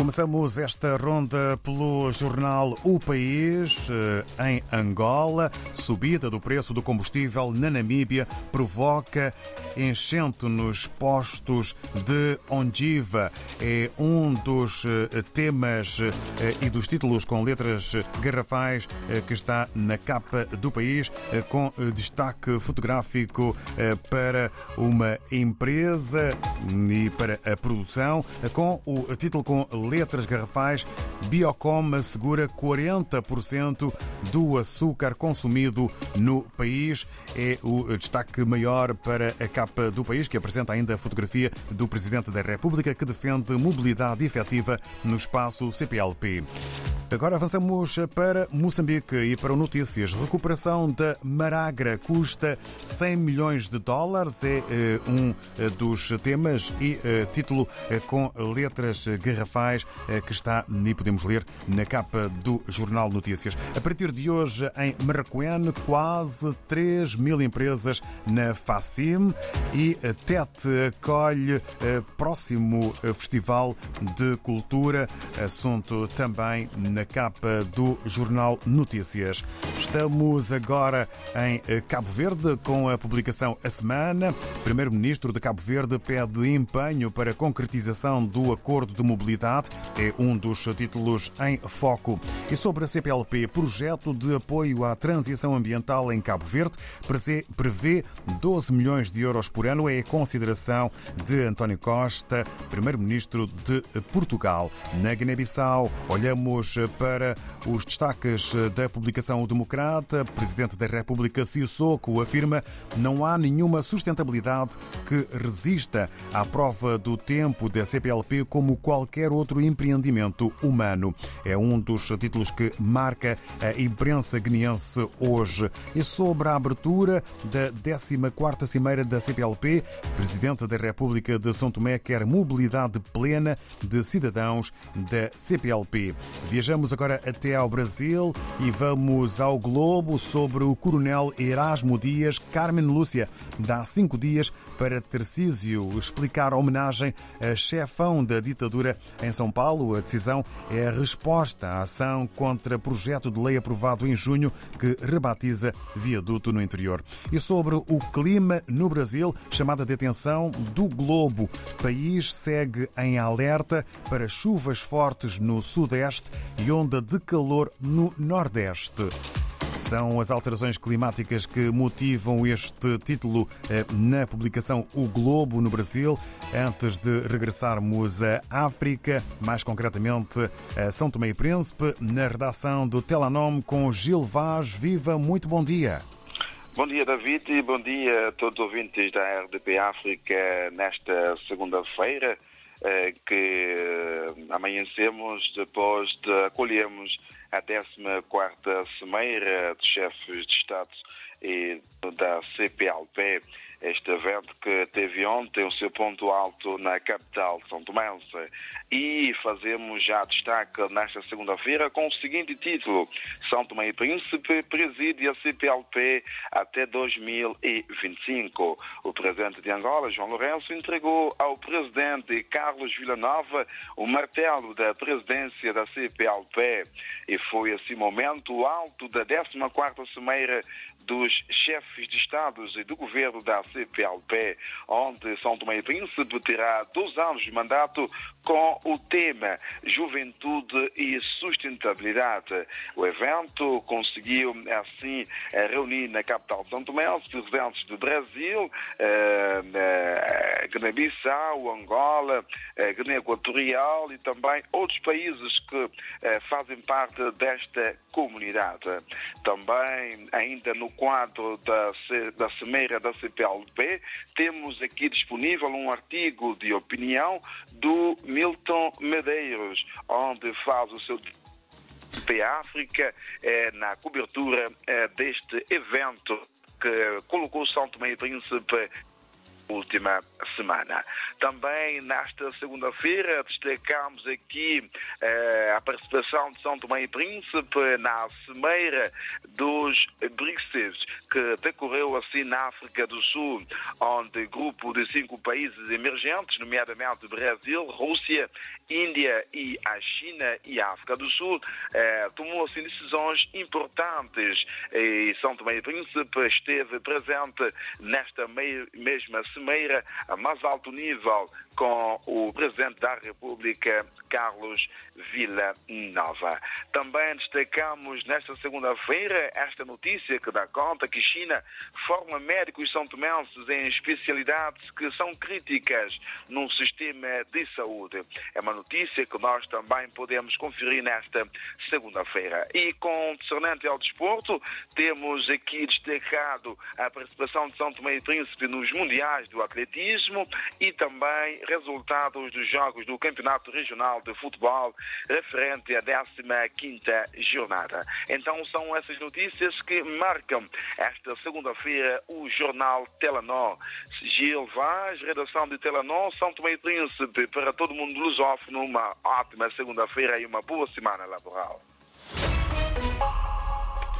Começamos esta ronda pelo jornal O País. Em Angola, subida do preço do combustível na Namíbia provoca enchente nos postos de Ondiva. É um dos temas e dos títulos com letras garrafais que está na capa do país, com destaque fotográfico para uma empresa e para a produção, com o título com letras garrafais, Biocom assegura 40% do açúcar consumido no país. É o destaque maior para a capa do país, que apresenta ainda a fotografia do Presidente da República, que defende mobilidade efetiva no espaço CPLP. Agora avançamos para Moçambique e para o Notícias. Recuperação da Maragra custa 100 milhões de dólares. É um dos temas e título com letras garrafais que está, e podemos ler, na capa do Jornal Notícias. A partir de hoje, em Marraquene, quase 3 mil empresas na FACIM e TET acolhe próximo Festival de Cultura, assunto também na capa do Jornal Notícias. Estamos agora em Cabo Verde com a publicação A Semana. Primeiro-Ministro de Cabo Verde pede empenho para a concretização do acordo de mobilidade. É um dos títulos em foco. E sobre a CPLP, projeto de apoio à transição ambiental em Cabo Verde, prevê 12 milhões de euros por ano. É a consideração de António Costa, Primeiro-Ministro de Portugal. Na Guiné-Bissau, olhamos para os destaques da publicação O Democrata. Presidente da República Sissoko afirma não há nenhuma sustentabilidade que resista à prova do tempo da CPLP como qualquer outro empreendimento humano. É um dos títulos que marca a imprensa guineense hoje. E sobre a abertura da 14ª Cimeira da CPLP, Presidente da República de São Tomé quer mobilidade plena de cidadãos da CPLP. Viajamos agora até ao Brasil e vamos ao Globo sobre o Coronel Erasmo Dias. Carmen Lúcia dá cinco dias para Tercísio explicar a homenagem a chefão da ditadura em São Paulo. A decisão é a resposta à ação contra projeto de lei aprovado em junho que rebatiza viaduto no interior. E sobre o clima no Brasil, chamada de atenção do Globo. O país segue em alerta para chuvas fortes no sudeste e onda de calor no nordeste. São as alterações climáticas que motivam este título na publicação O Globo no Brasil. Antes de regressarmos à África, mais concretamente a São Tomé e Príncipe, na redação do Telanome com Gil Vaz. Viva, muito bom dia. Bom dia, David, e bom dia a todos os ouvintes da RDP África nesta segunda-feira que amanhecemos depois de acolhermos a 14ª Cimeira dos Chefes de Estado e da CPLP, evento que teve ontem o seu ponto alto na capital São Tomé. E fazemos já destaque nesta segunda-feira com o seguinte título: São Tomé e Príncipe preside a CPLP até 2025. O presidente de Angola, João Lourenço, entregou ao presidente Carlos Villanova o martelo da presidência da CPLP e foi esse momento alto da 14ª Cimeira dos chefes de Estados e do governo da CPLP, onde São Tomé e Príncipe terá dois anos de mandato com o tema Juventude e Sustentabilidade. O evento conseguiu, assim, reunir na capital de São Tomé os presidentes do Brasil, eh, Guiné-Bissau, Angola, eh, Guiné Equatorial e também outros países que eh, fazem parte desta comunidade. Também, ainda no quadro da, da Cimeira da CPLP, temos aqui disponível um artigo de opinião do Milton Medeiros, onde faz o seu África eh, na cobertura eh, deste evento que colocou São Tomé e Príncipe última semana. Também nesta segunda-feira destacamos aqui eh, a participação de São Tomé e Príncipe na Cimeira dos BRICS, que decorreu assim na África do Sul, onde grupo de cinco países emergentes, nomeadamente Brasil, Rússia, Índia e a China e a África do Sul, eh, tomou assim decisões importantes e São Tomé e Príncipe esteve presente nesta mesma cimeira a mais alto nível com o Presidente da República, Carlos Vila Nova. Também destacamos nesta segunda-feira esta notícia que dá conta que China forma médicos são tomenses em especialidades que são críticas no sistema de saúde. É uma notícia que nós também podemos conferir nesta segunda-feira. E com concernente ao desporto, temos aqui destacado a participação de São Tomé e Príncipe nos Mundiais do Atletismo e também resultados dos jogos do Campeonato Regional de Futebol referente à 15ª jornada. Então são essas notícias que marcam esta segunda-feira o jornal Telenor. Gil Vaz, redação de Telenor, São Tomé e Príncipe, para todo mundo lusófono, uma ótima segunda-feira e uma boa semana laboral.